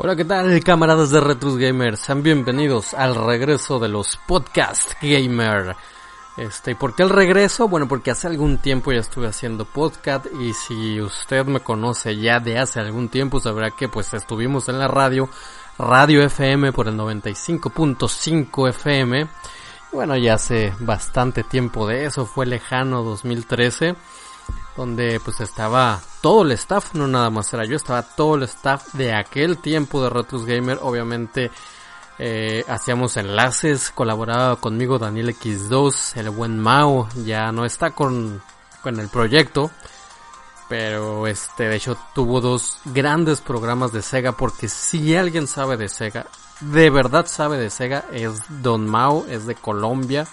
Hola, ¿qué tal, camaradas de Retrus Gamers? Sean bienvenidos al regreso de los Podcast Gamer. Este, ¿y por qué el regreso? Bueno, porque hace algún tiempo ya estuve haciendo podcast y si usted me conoce ya de hace algún tiempo sabrá que pues estuvimos en la radio, Radio FM por el 95.5 FM. Bueno, ya hace bastante tiempo de eso, fue lejano 2013 donde pues estaba todo el staff, no nada más era yo, estaba todo el staff de aquel tiempo de Retrus Gamer, obviamente eh, hacíamos enlaces, colaboraba conmigo Daniel X2, el buen Mao, ya no está con, con el proyecto, pero este de hecho tuvo dos grandes programas de Sega porque si alguien sabe de Sega, de verdad sabe de Sega, es Don Mao, es de Colombia,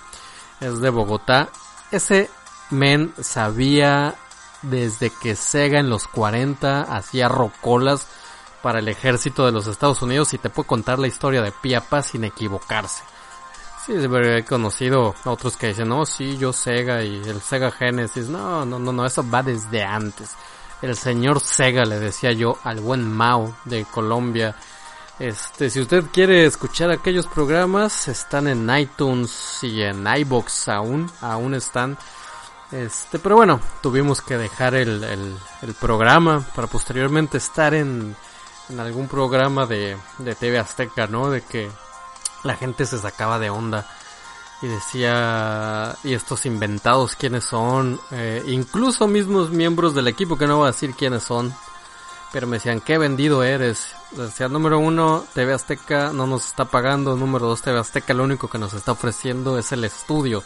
es de Bogotá, ese men sabía desde que Sega en los 40 hacía rocolas para el ejército de los Estados Unidos y te puede contar la historia de Piapa sin equivocarse. Sí, he conocido a otros que dicen, no, sí, yo Sega y el Sega Genesis. No, no, no, no, eso va desde antes. El señor Sega le decía yo al buen Mao de Colombia. Este, si usted quiere escuchar aquellos programas, están en iTunes y en iBox aún, aún están. Este, pero bueno, tuvimos que dejar el, el, programa para posteriormente estar en, en algún programa de, de TV Azteca, ¿no? De que la gente se sacaba de onda y decía, ¿y estos inventados quiénes son? Eh, incluso mismos miembros del equipo, que no voy a decir quiénes son, pero me decían, ¿qué vendido eres? Decía, número uno, TV Azteca no nos está pagando, número dos, TV Azteca lo único que nos está ofreciendo es el estudio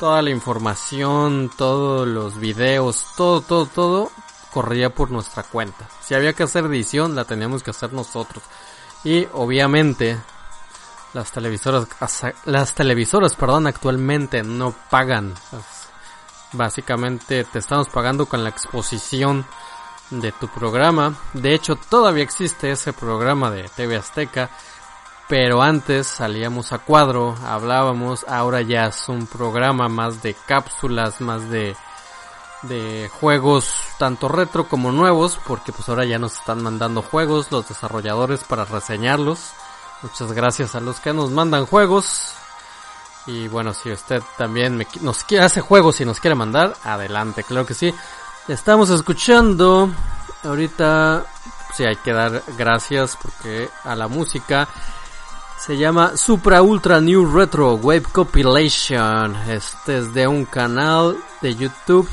toda la información, todos los videos, todo, todo, todo corría por nuestra cuenta. Si había que hacer edición, la teníamos que hacer nosotros. Y obviamente las televisoras, las televisoras, perdón, actualmente no pagan. Básicamente te estamos pagando con la exposición de tu programa. De hecho, todavía existe ese programa de TV Azteca pero antes salíamos a cuadro, hablábamos, ahora ya es un programa más de cápsulas, más de, de juegos tanto retro como nuevos, porque pues ahora ya nos están mandando juegos los desarrolladores para reseñarlos. Muchas gracias a los que nos mandan juegos. Y bueno, si usted también nos hace juegos y nos quiere mandar, adelante, claro que sí. Estamos escuchando ahorita, sí hay que dar gracias porque a la música se llama Supra Ultra New Retro Wave Compilation. Este es de un canal de YouTube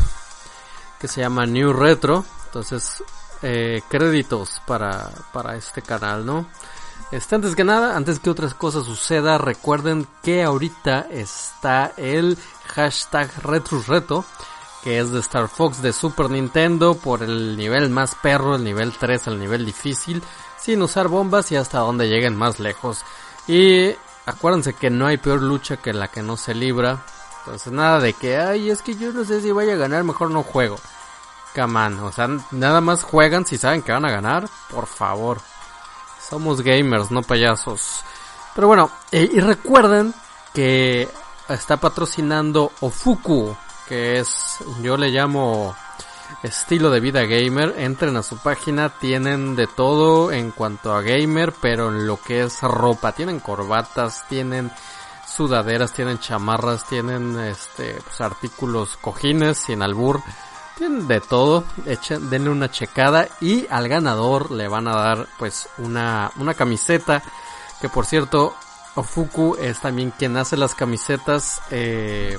que se llama New Retro. Entonces, eh, créditos para, para este canal, ¿no? Este, antes que nada, antes que otras cosas suceda, recuerden que ahorita está el hashtag RetroReto, que es de Star Fox de Super Nintendo por el nivel más perro, el nivel 3, el nivel difícil, sin usar bombas y hasta donde lleguen más lejos. Y acuérdense que no hay peor lucha que la que no se libra. Entonces nada de que, ay, es que yo no sé si vaya a ganar, mejor no juego. Caman, o sea, nada más juegan si saben que van a ganar, por favor. Somos gamers, no payasos. Pero bueno, eh, y recuerden que está patrocinando Ofuku, que es, yo le llamo estilo de vida gamer, entren a su página, tienen de todo en cuanto a gamer, pero en lo que es ropa, tienen corbatas, tienen sudaderas, tienen chamarras, tienen este pues, artículos cojines sin albur, tienen de todo, echen, denle una checada y al ganador le van a dar pues una, una camiseta que por cierto Ofuku es también quien hace las camisetas eh,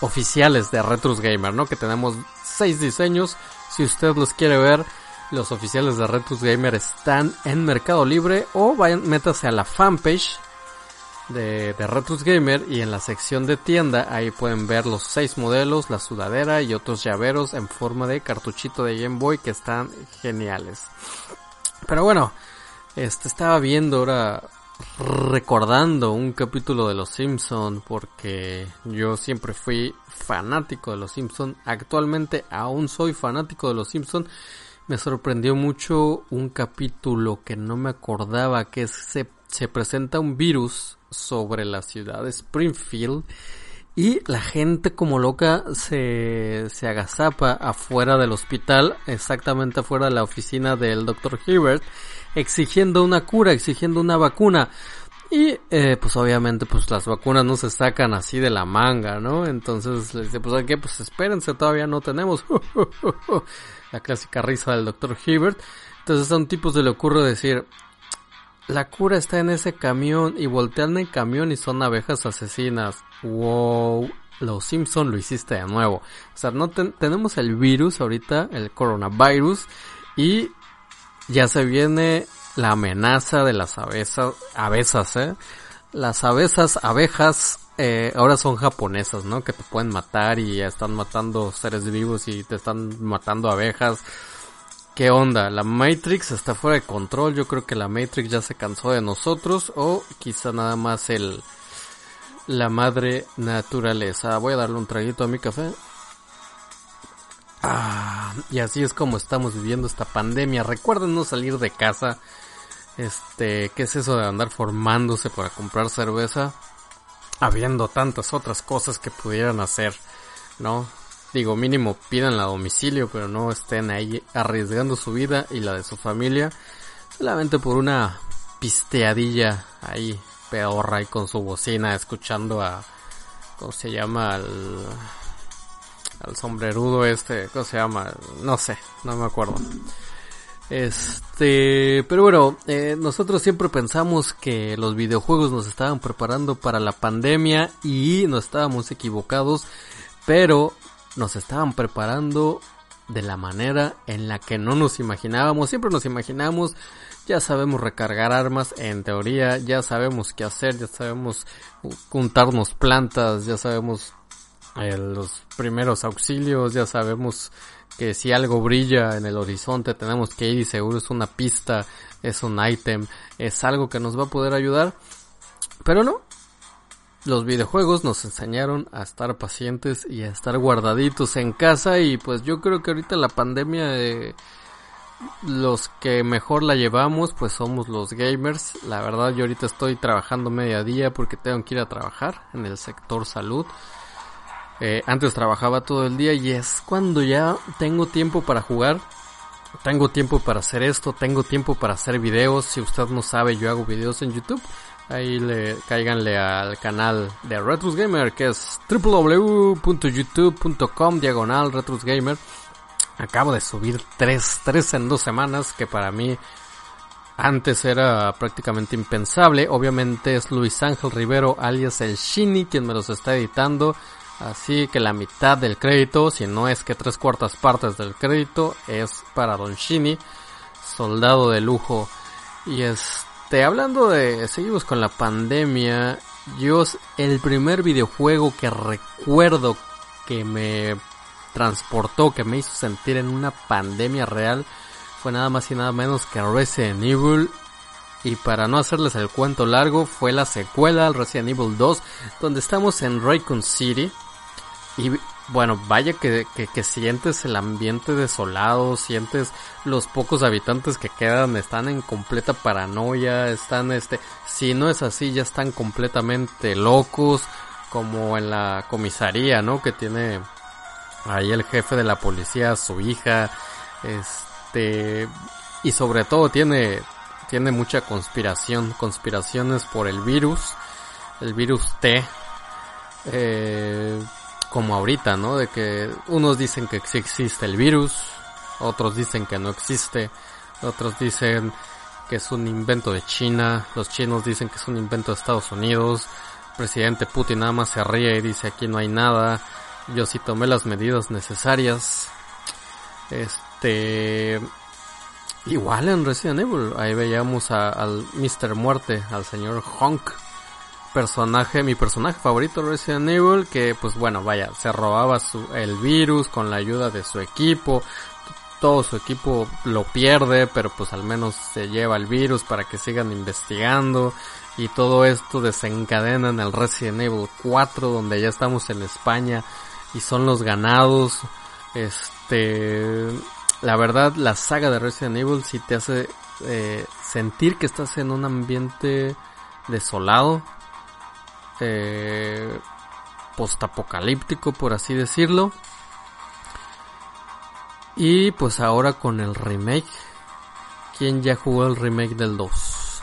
oficiales de Retrus Gamer, ¿no? Que tenemos seis diseños. Si usted los quiere ver, los oficiales de Retrus Gamer están en Mercado Libre o vayan, métase a la fanpage de, de Gamer y en la sección de tienda ahí pueden ver los seis modelos, la sudadera y otros llaveros en forma de cartuchito de Game Boy que están geniales. Pero bueno, este estaba viendo ahora recordando un capítulo de Los Simpson porque yo siempre fui fanático de Los Simpson. Actualmente aún soy fanático de Los Simpson. Me sorprendió mucho un capítulo que no me acordaba que se, se presenta un virus sobre la ciudad de Springfield y la gente como loca se, se agazapa afuera del hospital, exactamente afuera de la oficina del Dr. Hibbert exigiendo una cura, exigiendo una vacuna. Y eh, pues obviamente pues las vacunas no se sacan así de la manga, ¿no? Entonces les dice, pues qué? Pues espérense, todavía no tenemos la clásica risa del doctor Hibbert. Entonces a un tipo se le ocurre decir, la cura está en ese camión y voltean el camión y son abejas asesinas. Wow, los Simpson lo hiciste de nuevo. O sea, no tenemos el virus ahorita, el coronavirus, y ya se viene la amenaza de las abejas, abejas, ¿eh? Las abejas, abejas, eh, ahora son japonesas, ¿no? Que te pueden matar y están matando seres vivos y te están matando abejas. ¿Qué onda? La Matrix está fuera de control. Yo creo que la Matrix ya se cansó de nosotros o quizá nada más el la madre naturaleza. Voy a darle un traguito a mi café. Ah, y así es como estamos viviendo esta pandemia. Recuerden no salir de casa. Este, ¿qué es eso de andar formándose para comprar cerveza? Habiendo tantas otras cosas que pudieran hacer, ¿no? Digo, mínimo pídanla a domicilio, pero no estén ahí arriesgando su vida y la de su familia solamente por una pisteadilla ahí peorra y con su bocina escuchando a ¿cómo se llama? al al sombrerudo este, ¿cómo se llama? No sé, no me acuerdo. Este, pero bueno, eh, nosotros siempre pensamos que los videojuegos nos estaban preparando para la pandemia y no estábamos equivocados, pero nos estaban preparando de la manera en la que no nos imaginábamos. Siempre nos imaginamos, ya sabemos recargar armas, en teoría, ya sabemos qué hacer, ya sabemos juntarnos plantas, ya sabemos eh, los primeros auxilios, ya sabemos que si algo brilla en el horizonte tenemos que ir y seguro es una pista, es un ítem, es algo que nos va a poder ayudar. Pero no, los videojuegos nos enseñaron a estar pacientes y a estar guardaditos en casa y pues yo creo que ahorita la pandemia eh, los que mejor la llevamos pues somos los gamers. La verdad yo ahorita estoy trabajando media día porque tengo que ir a trabajar en el sector salud. Eh, antes trabajaba todo el día y es cuando ya tengo tiempo para jugar. Tengo tiempo para hacer esto, tengo tiempo para hacer videos. Si usted no sabe, yo hago videos en YouTube. Ahí le cáiganle al canal de Retrus Gamer, que es www.youtube.com diagonal Retrus Gamer. Acabo de subir tres, tres en dos semanas, que para mí antes era prácticamente impensable. Obviamente es Luis Ángel Rivero, alias el Shini, quien me los está editando. Así que la mitad del crédito, si no es que tres cuartas partes del crédito, es para Don Shini, soldado de lujo. Y este, hablando de, seguimos con la pandemia, yo, el primer videojuego que recuerdo que me transportó, que me hizo sentir en una pandemia real, fue nada más y nada menos que Resident Evil. Y para no hacerles el cuento largo, fue la secuela al Resident Evil 2, donde estamos en Raycon City y bueno, vaya que, que, sientes el ambiente desolado, sientes los pocos habitantes que quedan, están en completa paranoia, están este, si no es así, ya están completamente locos, como en la comisaría, ¿no? Que tiene ahí el jefe de la policía, su hija, este, y sobre todo tiene, tiene mucha conspiración, conspiraciones por el virus, el virus T, eh, como ahorita, ¿no? De que unos dicen que sí existe el virus, otros dicen que no existe, otros dicen que es un invento de China, los chinos dicen que es un invento de Estados Unidos, el presidente Putin nada más se ríe y dice aquí no hay nada, yo sí tomé las medidas necesarias, este, igual en Resident Evil, ahí veíamos al Mr. Muerte, al señor Honk, personaje, mi personaje favorito Resident Evil, que pues bueno, vaya, se robaba su, el virus con la ayuda de su equipo, todo su equipo lo pierde, pero pues al menos se lleva el virus para que sigan investigando. Y todo esto desencadena en el Resident Evil 4 donde ya estamos en España y son los ganados. Este, la verdad, la saga de Resident Evil si te hace eh, sentir que estás en un ambiente desolado, eh, postapocalíptico, por así decirlo. Y pues ahora con el remake, ¿quién ya jugó el remake del 2?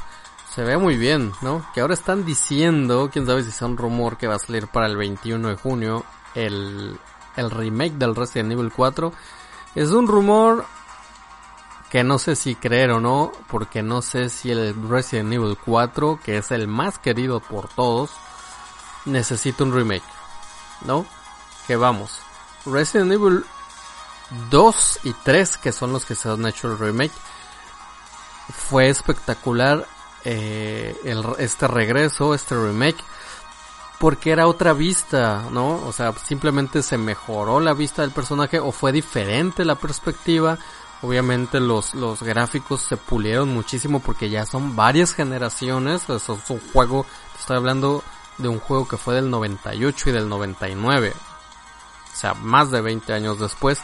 Se ve muy bien, ¿no? Que ahora están diciendo, quién sabe si es un rumor que va a salir para el 21 de junio, el, el remake del Resident Evil 4. Es un rumor que no sé si creer o no, porque no sé si el Resident Evil 4, que es el más querido por todos, necesita un remake, ¿no? Que vamos, Resident Evil 2 y 3, que son los que se han hecho el remake, fue espectacular eh, este regreso, este remake, porque era otra vista, ¿no? O sea, simplemente se mejoró la vista del personaje o fue diferente la perspectiva Obviamente los, los gráficos se pulieron muchísimo porque ya son varias generaciones. es un juego, estoy hablando de un juego que fue del 98 y del 99. O sea, más de 20 años después.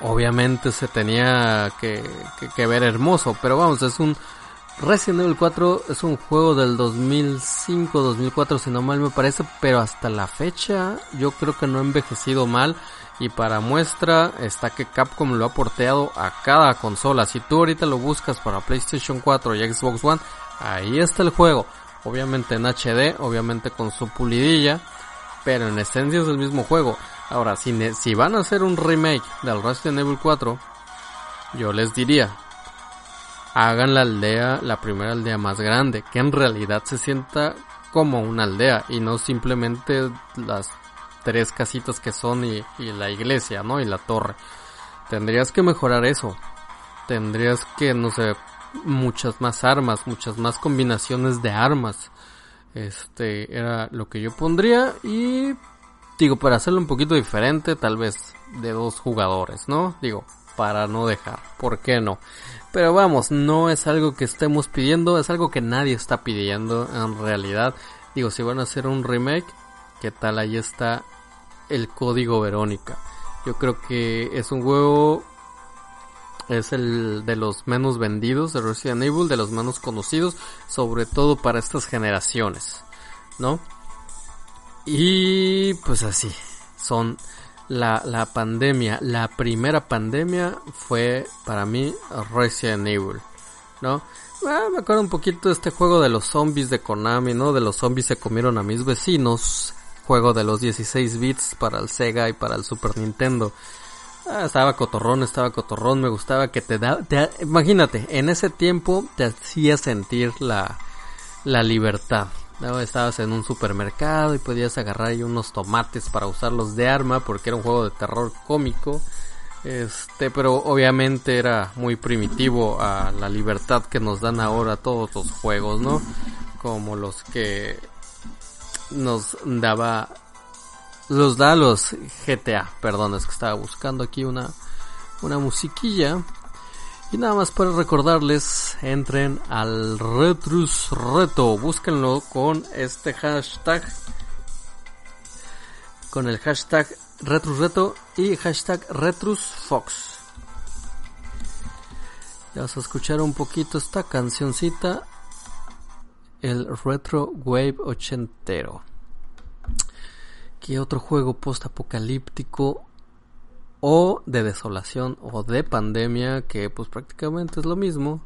Obviamente se tenía que, ver hermoso, pero vamos, es un, Resident Evil 4 es un juego del 2005-2004 si no mal me parece, pero hasta la fecha yo creo que no ha envejecido mal y para muestra está que Capcom lo ha porteado a cada consola. Si tú ahorita lo buscas para PlayStation 4 y Xbox One, ahí está el juego. Obviamente en HD, obviamente con su pulidilla, pero en esencia es el mismo juego. Ahora, si, si van a hacer un remake del Resident Evil 4, yo les diría, hagan la aldea, la primera aldea más grande, que en realidad se sienta como una aldea y no simplemente las tres casitas que son y, la iglesia, ¿no? Y la torre. Tendrías que mejorar eso. Tendrías que, no sé, muchas más armas, muchas más combinaciones de armas. Este era lo que yo pondría y digo, para hacerlo un poquito diferente, tal vez de dos jugadores, ¿no? Digo, para no dejar, ¿por qué no? Pero vamos, no es algo que estemos pidiendo, es algo que nadie está pidiendo en realidad. Digo, si van a hacer un remake, ¿qué tal? Ahí está el código Verónica. Yo creo que es un juego, es el de los menos vendidos de Resident Evil, de los menos conocidos, sobre todo para estas generaciones, ¿no? Y pues así, son la, la pandemia, la primera pandemia fue para mí Resident Evil, ¿no? Ah, me acuerdo un poquito de este juego de los zombies de Konami, ¿no? De los zombies se comieron a mis vecinos, juego de los 16 bits para el Sega y para el Super Nintendo. Ah, estaba cotorrón, estaba cotorrón, me gustaba que te da, imagínate, en ese tiempo te hacía sentir la, la libertad, Estabas en un supermercado y podías agarrar ahí unos tomates para usarlos de arma porque era un juego de terror cómico. Este, pero obviamente era muy primitivo a la libertad que nos dan ahora todos los juegos, ¿no? Como los que nos daba los da los GTA, perdón, es que estaba buscando aquí una una musiquilla y nada más para recordarles, entren al Retrus Reto, búsquenlo con este hashtag, con el hashtag Retrus Reto y hashtag Retrus Fox. Ya vas a escuchar un poquito esta cancioncita, el Retro Wave ochentero. ¿Qué otro juego post apocalíptico o de desolación o de pandemia, que pues prácticamente es lo mismo.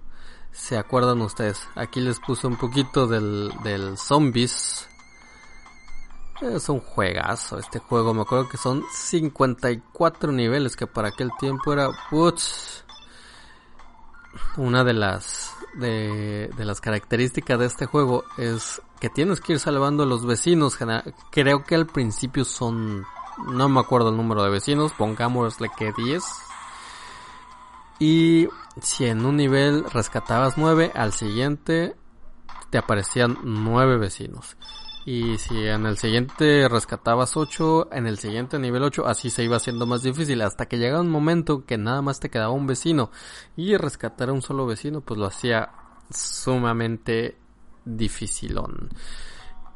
¿Se acuerdan ustedes? Aquí les puse un poquito del, del Zombies. Es un juegazo este juego, me acuerdo que son 54 niveles, que para aquel tiempo era... Putz, una de las de, de, las características de este juego es que tienes que ir salvando a los vecinos. Creo que al principio son no me acuerdo el número de vecinos, pongámosle que 10. Y si en un nivel rescatabas 9, al siguiente te aparecían 9 vecinos. Y si en el siguiente rescatabas 8, en el siguiente nivel 8, así se iba haciendo más difícil. Hasta que llegaba un momento que nada más te quedaba un vecino. Y rescatar a un solo vecino, pues lo hacía sumamente dificilón.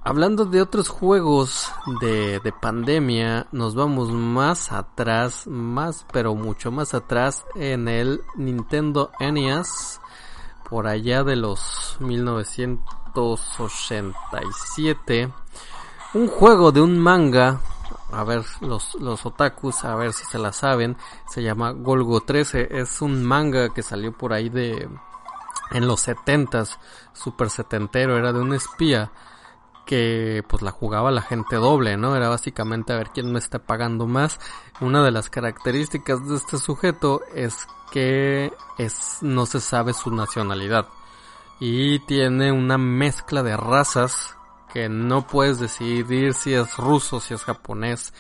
Hablando de otros juegos de, de, pandemia, nos vamos más atrás, más pero mucho más atrás en el Nintendo NES, por allá de los 1987. Un juego de un manga a ver los, los otakus, a ver si se la saben, se llama Golgo 13, es un manga que salió por ahí de en los setentas, super setentero, era de un espía que pues la jugaba la gente doble, ¿no? Era básicamente a ver quién me está pagando más. Una de las características de este sujeto es que es no se sabe su nacionalidad y tiene una mezcla de razas que no puedes decidir si es ruso, si es japonés,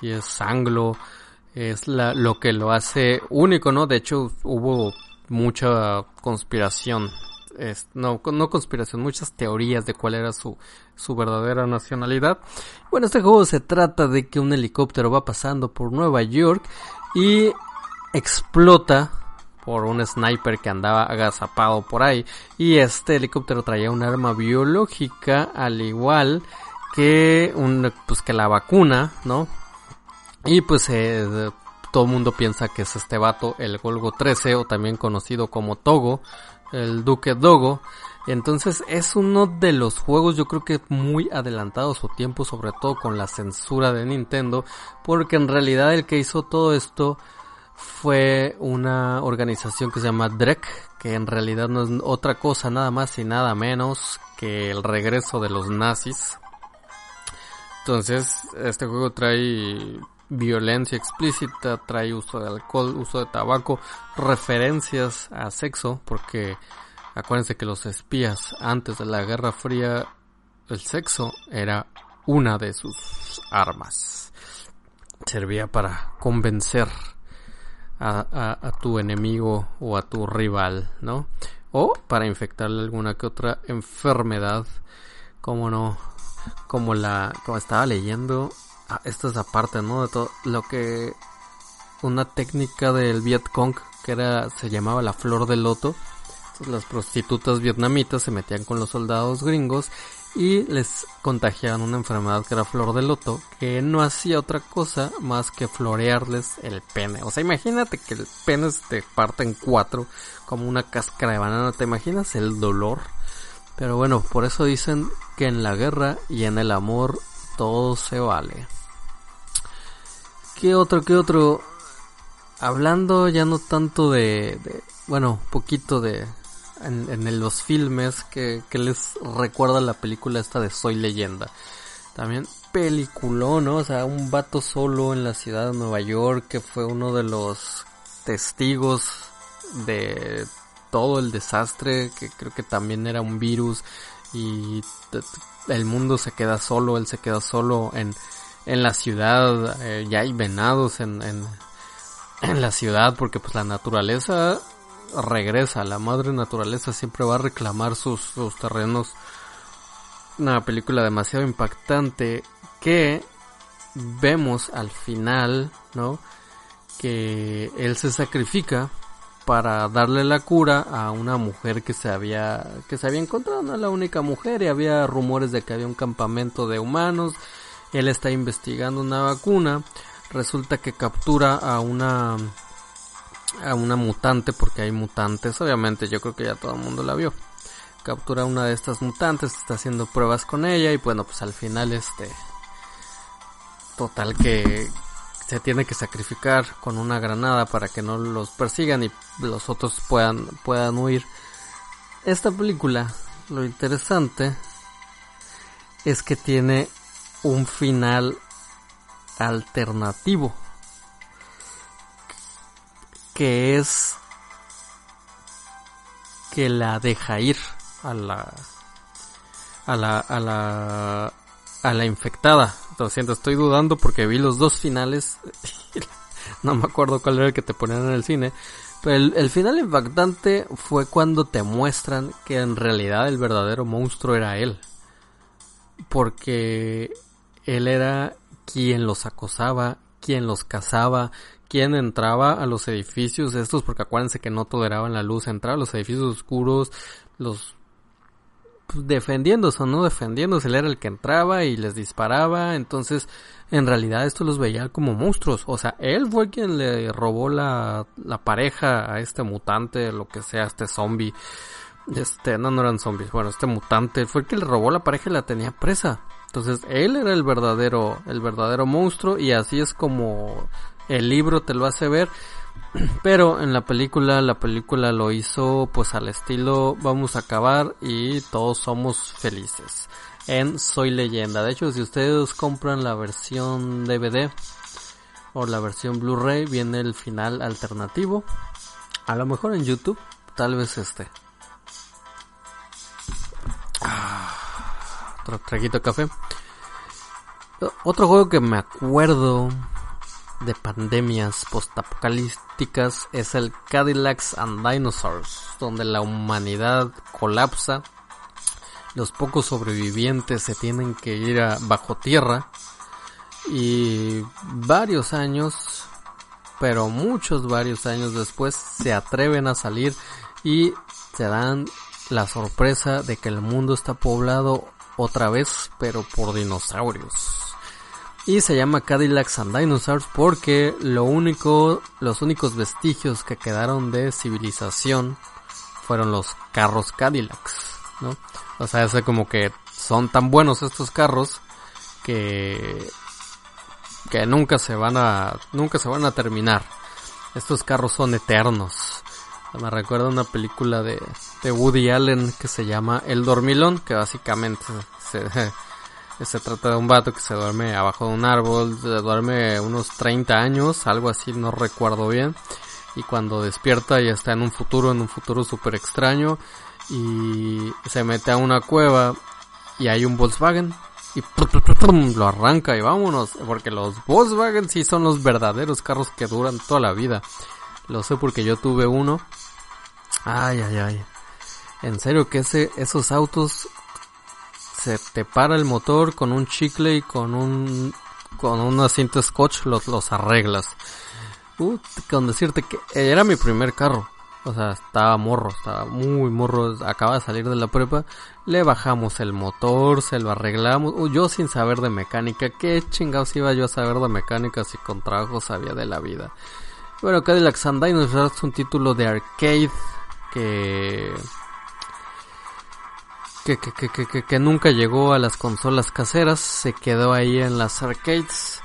si es anglo, es la, lo que lo hace único, ¿no? De hecho, hubo mucha conspiración, no, no conspiración, muchas teorías de cuál era su, su verdadera nacionalidad. Bueno, este juego se trata de que un helicóptero va pasando por Nueva York y explota por un sniper que andaba agazapado por ahí. Y este helicóptero traía un arma biológica al igual que un, pues que la vacuna, ¿no? Y pues eh, todo el mundo piensa que es este vato, el Golgo 13 o también conocido como Togo, el Duque Dogo. Entonces es uno de los juegos yo creo que muy adelantado su tiempo, sobre todo con la censura de Nintendo, porque en realidad el que hizo todo esto fue una organización que se llama DREC, que en realidad no es otra cosa nada más y nada menos que el regreso de los nazis. Entonces, este juego trae violencia explícita, trae uso de alcohol, uso de tabaco, referencias a sexo, porque acuérdense que los espías antes de la Guerra Fría, el sexo era una de sus armas. Servía para convencer a, tu enemigo o a tu rival, ¿no? O para infectarle alguna que otra enfermedad, como no, como la, como estaba leyendo, ah, esto es aparte, ¿no? De todo lo que una técnica del Viet Cong que era, se llamaba la flor de loto. Las prostitutas vietnamitas se metían con los soldados gringos y les contagiaban una enfermedad que era flor de loto, que no hacía otra cosa más que florearles el pene. O sea, imagínate que el pene te parte en cuatro como una cáscara de banana, ¿te imaginas el dolor? Pero bueno, por eso dicen que en la guerra y en el amor todo se vale. ¿Qué otro, qué otro? Hablando ya no tanto de, de bueno, poquito de, en, los filmes que, les recuerda la película esta de Soy Leyenda. También peliculón, ¿no? O sea, un vato solo en la ciudad de Nueva York que fue uno de los testigos de todo el desastre, que creo que también era un virus y el mundo se queda solo, él se queda solo en, en la ciudad, eh, ya hay venados en, en, en la ciudad porque pues la naturaleza regresa, la madre naturaleza siempre va a reclamar sus, terrenos. Una película demasiado impactante que vemos al final, ¿no? Que él se sacrifica para darle la cura a una mujer que se había que se había encontrado, no la única mujer y había rumores de que había un campamento de humanos. Él está investigando una vacuna. Resulta que captura a una a una mutante porque hay mutantes, obviamente yo creo que ya todo el mundo la vio. Captura una de estas mutantes, está haciendo pruebas con ella y bueno, pues al final este total que se tiene que sacrificar con una granada para que no los persigan y los otros puedan puedan huir. Esta película, lo interesante es que tiene un final alternativo que es que la deja ir a la a la a la a la infectada. Lo siento, estoy dudando porque vi los dos finales. no me acuerdo cuál era el que te ponían en el cine. Pero el, el, final impactante fue cuando te muestran que en realidad el verdadero monstruo era él. Porque él era quien los acosaba, quien los cazaba, quien entraba a los edificios estos, porque acuérdense que no toleraban la luz, entraba a los edificios oscuros, los pues, defendiéndose o no defendiéndose, él era el que entraba y les disparaba, entonces en realidad esto los veía como monstruos, o sea, él fue quien le robó la, la pareja a este mutante, lo que sea, este zombie, este, no, no eran zombies, bueno, este mutante fue el que le robó la pareja y la tenía presa. Entonces él era el verdadero, el verdadero monstruo y así es como el libro te lo hace ver. Pero en la película, la película lo hizo pues al estilo vamos a acabar y todos somos felices. En Soy Leyenda. De hecho, si ustedes compran la versión DVD o la versión Blu-ray, viene el final alternativo. A lo mejor en YouTube, tal vez este. Ah, otro traguito de café. Otro juego que me acuerdo de pandemias postapocalípticas es el Cadillacs and Dinosaurs, donde la humanidad colapsa, los pocos sobrevivientes se tienen que ir a bajo tierra y varios años, pero muchos varios años después se atreven a salir y se dan la sorpresa de que el mundo está poblado otra vez, pero por dinosaurios. Y se llama Cadillacs and Dinosaurs porque lo único, los únicos vestigios que quedaron de civilización fueron los carros Cadillacs, ¿no? O sea, es como que son tan buenos estos carros que que nunca se van a nunca se van a terminar. Estos carros son eternos. Me recuerda una película de, de Woody Allen que se llama El Dormilón, que básicamente se, se trata de un vato que se duerme abajo de un árbol, se duerme unos 30 años, algo así, no recuerdo bien. Y cuando despierta ya está en un futuro, en un futuro súper extraño. Y se mete a una cueva y hay un Volkswagen. Y lo arranca y vámonos. Porque los Volkswagen sí son los verdaderos carros que duran toda la vida. Lo sé porque yo tuve uno. Ay, ay, ay. En serio que ese, esos autos se te para el motor con un chicle y con un con un asiento scotch los, los arreglas. Uh, con decirte que era mi primer carro. O sea, estaba morro, estaba muy morro, acaba de salir de la prepa. Le bajamos el motor, se lo arreglamos. Uh, yo sin saber de mecánica, qué chingados iba yo a saber de mecánica si con trabajo sabía de la vida. Bueno, Cadillac Sunday es un título de arcade que que, nunca llegó a las consolas caseras, se quedó ahí en las arcades.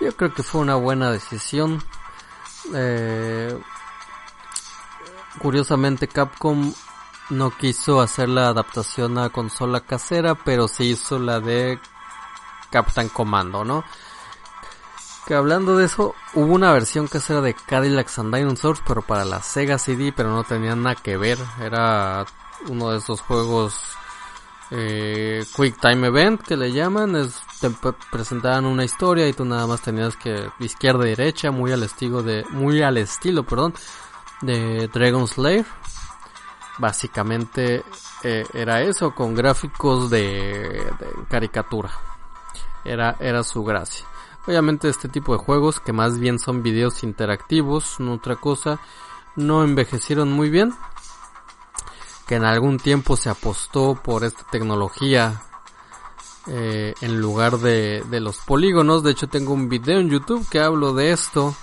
Yo creo que fue una buena decisión. Eh, curiosamente Capcom no quiso hacer la adaptación a consola casera, pero sí hizo la de Captain Commando, ¿no? Que hablando de eso, hubo una versión casera de Cadillacs and Dinosaurs, pero para la Sega CD, pero no tenía nada que ver. Era uno de esos juegos eh, Quick Time Event que le llaman, es, te presentaban una historia y tú nada más tenías que izquierda y derecha, muy al estilo de, muy al estilo, perdón, de Dragon Slayer. Básicamente eh, era eso con gráficos de, caricatura. Era, era su gracia. Obviamente este tipo de juegos que más bien son videos interactivos, no otra cosa, no envejecieron muy bien que en algún tiempo se apostó por esta tecnología eh, en lugar de, de, los polígonos. De hecho tengo un video en YouTube que hablo de esto.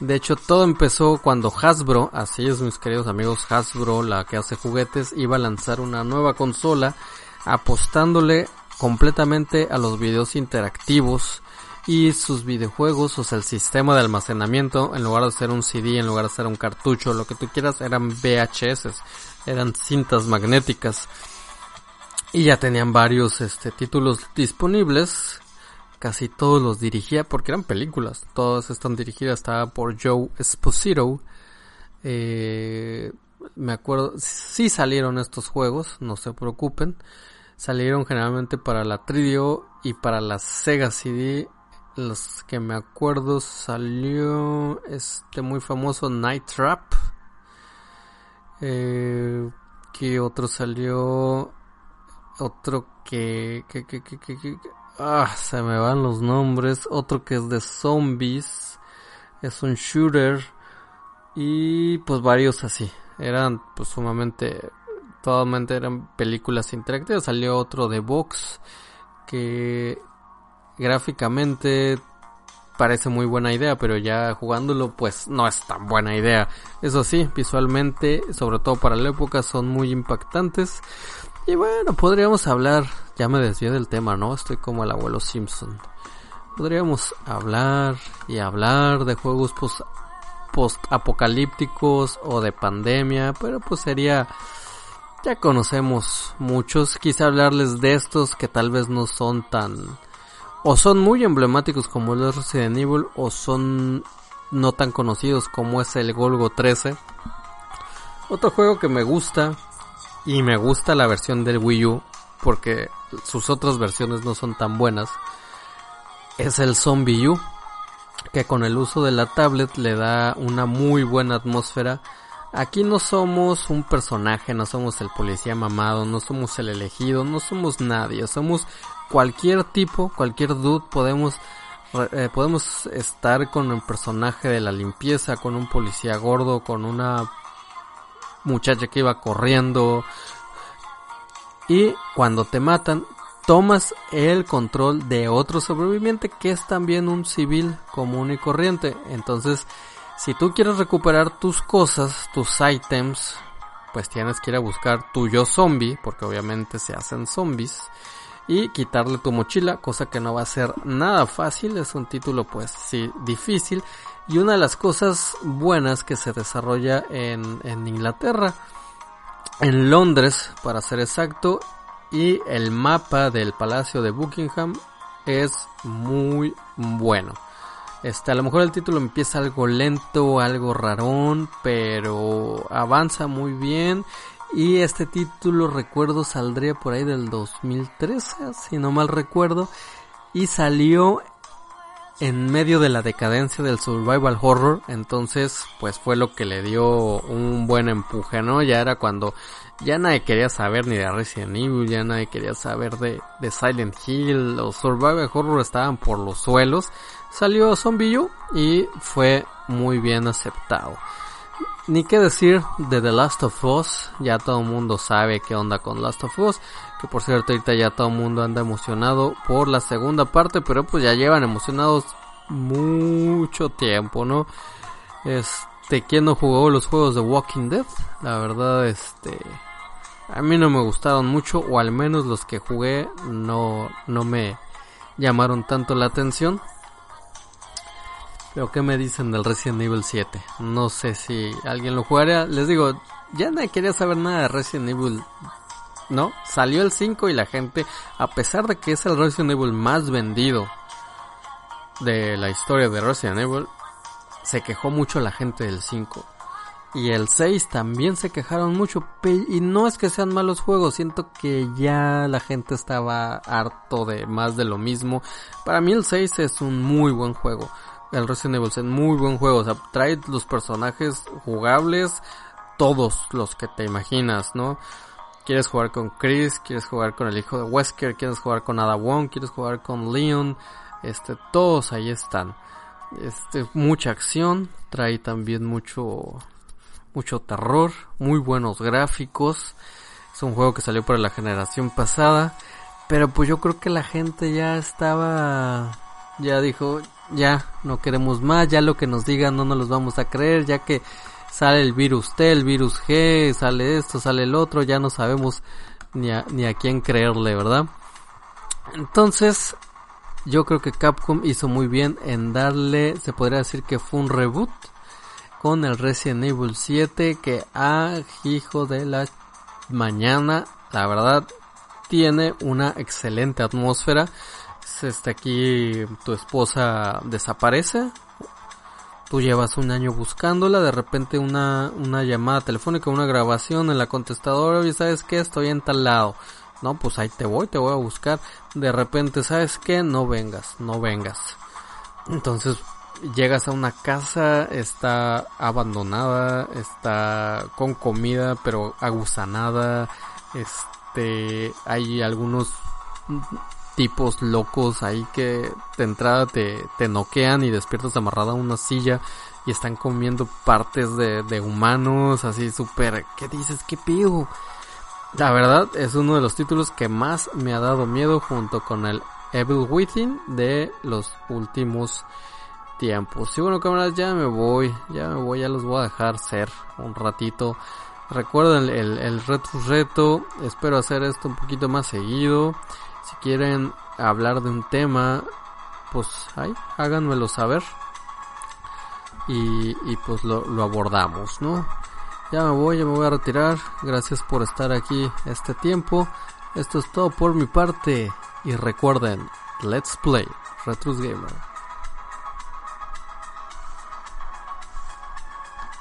De hecho todo empezó cuando Hasbro, así es mis queridos amigos Hasbro, la que hace juguetes, iba a lanzar una nueva consola apostándole completamente a los videos interactivos y sus videojuegos, o sea, el sistema de almacenamiento, en lugar de ser un CD, en lugar de ser un cartucho, lo que tú quieras, eran VHS, eran cintas magnéticas. Y ya tenían varios este, títulos disponibles. Casi todos los dirigía porque eran películas. Todas están dirigidas, estaba por Joe Esposito. Eh, me acuerdo, sí salieron estos juegos, no se preocupen. Salieron generalmente para la 3 y para la Sega CD los que me acuerdo salió este muy famoso Night Trap. Eh, que otro salió otro que, que, que, que, que, ah, se me van los nombres, otro que es de zombies, es un shooter y pues varios así, eran pues sumamente, totalmente eran películas interactivas, salió otro de Vox que gráficamente parece muy buena idea, pero ya jugándolo pues no es tan buena idea. Eso sí, visualmente, sobre todo para la época, son muy impactantes. Y bueno, podríamos hablar, ya me desvié del tema, ¿no? Estoy como el abuelo Simpson. Podríamos hablar y hablar de juegos post, post apocalípticos o de pandemia, pero pues sería ya conocemos muchos, quise hablarles de estos que tal vez no son tan o son muy emblemáticos como el Resident Evil o son no tan conocidos como es el Golgo 13. Otro juego que me gusta y me gusta la versión del Wii U porque sus otras versiones no son tan buenas es el Zombie U que con el uso de la tablet le da una muy buena atmósfera. Aquí no somos un personaje, no somos el policía mamado, no somos el elegido, no somos nadie, somos cualquier tipo, cualquier dude, podemos eh, podemos estar con el personaje de la limpieza, con un policía gordo, con una muchacha que iba corriendo. Y cuando te matan, tomas el control de otro sobreviviente que es también un civil común y corriente. Entonces, si tú quieres recuperar tus cosas, tus ítems, pues tienes que ir a buscar tu yo zombie, porque obviamente se hacen zombies, y quitarle tu mochila, cosa que no va a ser nada fácil, es un título pues sí difícil. Y una de las cosas buenas que se desarrolla en, en Inglaterra, en Londres para ser exacto, y el mapa del Palacio de Buckingham es muy bueno. Este, a lo mejor el título empieza algo lento, algo rarón, pero avanza muy bien. Y este título, recuerdo, saldría por ahí del 2013, si no mal recuerdo. Y salió en medio de la decadencia del survival horror. Entonces, pues fue lo que le dio un buen empuje, ¿no? Ya era cuando ya nadie quería saber ni de Resident Evil, ya nadie quería saber de, de Silent Hill, los Survival Horror estaban por los suelos. Salió Zombie U y fue muy bien aceptado. Ni qué decir de The Last of Us, ya todo el mundo sabe qué onda con Last of Us, que por cierto ahorita ya todo el mundo anda emocionado por la segunda parte, pero pues ya llevan emocionados mucho tiempo, ¿no? Este, ¿quién no jugó los juegos de Walking Dead? La verdad, este, a mí no me gustaron mucho, o al menos los que jugué no, no me llamaron tanto la atención. Pero ¿qué me dicen del Resident Evil 7? No sé si alguien lo jugaría. Les digo, ya nadie quería saber nada de Resident Evil. ¿No? Salió el 5 y la gente, a pesar de que es el Resident Evil más vendido de la historia de Resident Evil, se quejó mucho la gente del 5 y el 6 también se quejaron mucho. Y no es que sean malos juegos, siento que ya la gente estaba harto de más de lo mismo. Para mí el 6 es un muy buen juego. El Resident Evil es un muy buen juego. O sea, trae los personajes jugables, todos los que te imaginas, ¿no? Quieres jugar con Chris, quieres jugar con el hijo de Wesker, quieres jugar con Ada Wong, quieres jugar con Leon, este, todos ahí están. Este, mucha acción, trae también mucho, mucho terror, muy buenos gráficos. Es un juego que salió para la generación pasada, pero pues yo creo que la gente ya estaba, ya dijo, ya no queremos más, ya lo que nos digan no nos los vamos a creer, ya que sale el virus T, el virus G, sale esto, sale el otro, ya no sabemos ni a, ni a quién creerle, ¿verdad? Entonces, yo creo que Capcom hizo muy bien en darle, se podría decir que fue un reboot con el Resident Evil 7 que a ah, hijo de la mañana, la verdad tiene una excelente atmósfera. Este aquí tu esposa desaparece. Tú llevas un año buscándola, de repente una, una llamada telefónica, una grabación en la contestadora y sabes que estoy en tal lado. No, pues ahí te voy, te voy a buscar. De repente, ¿sabes qué? No vengas, no vengas. Entonces, llegas a una casa, está abandonada, está con comida pero agusanada, este, hay algunos tipos locos ahí que de entrada te, te noquean y despiertas amarrada a una silla y están comiendo partes de, de humanos, así súper, ¿qué dices? ¿Qué pido? La verdad es uno de los títulos que más me ha dado miedo junto con el Evil Within de los últimos tiempo. Sí, bueno, cámaras, ya me voy, ya me voy, ya los voy a dejar ser un ratito. Recuerden el, el retro reto, espero hacer esto un poquito más seguido. Si quieren hablar de un tema, pues ahí, háganmelo saber. Y, pues lo, abordamos, ¿no? Ya me voy, ya me voy a retirar. Gracias por estar aquí este tiempo. Esto es todo por mi parte. Y recuerden, let's play Retrus Gamer.